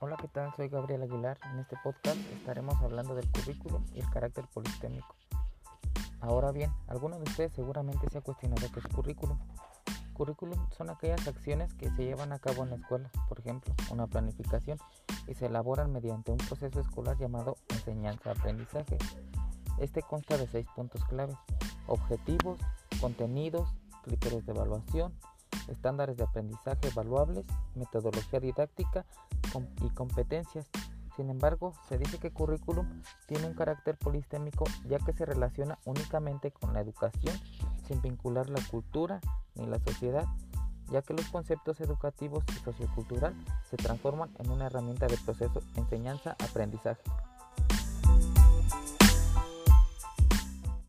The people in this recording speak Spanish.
Hola, ¿qué tal? Soy Gabriel Aguilar. En este podcast estaremos hablando del currículum y el carácter politémico. Ahora bien, alguno de ustedes seguramente se ha cuestionado qué es currículum. Currículum son aquellas acciones que se llevan a cabo en la escuela, por ejemplo, una planificación, y se elaboran mediante un proceso escolar llamado enseñanza-aprendizaje. Este consta de seis puntos claves, objetivos, contenidos, criterios de evaluación, estándares de aprendizaje evaluables, metodología didáctica y competencias. Sin embargo, se dice que currículum tiene un carácter polistémico ya que se relaciona únicamente con la educación sin vincular la cultura ni la sociedad, ya que los conceptos educativos y sociocultural se transforman en una herramienta de proceso enseñanza-aprendizaje.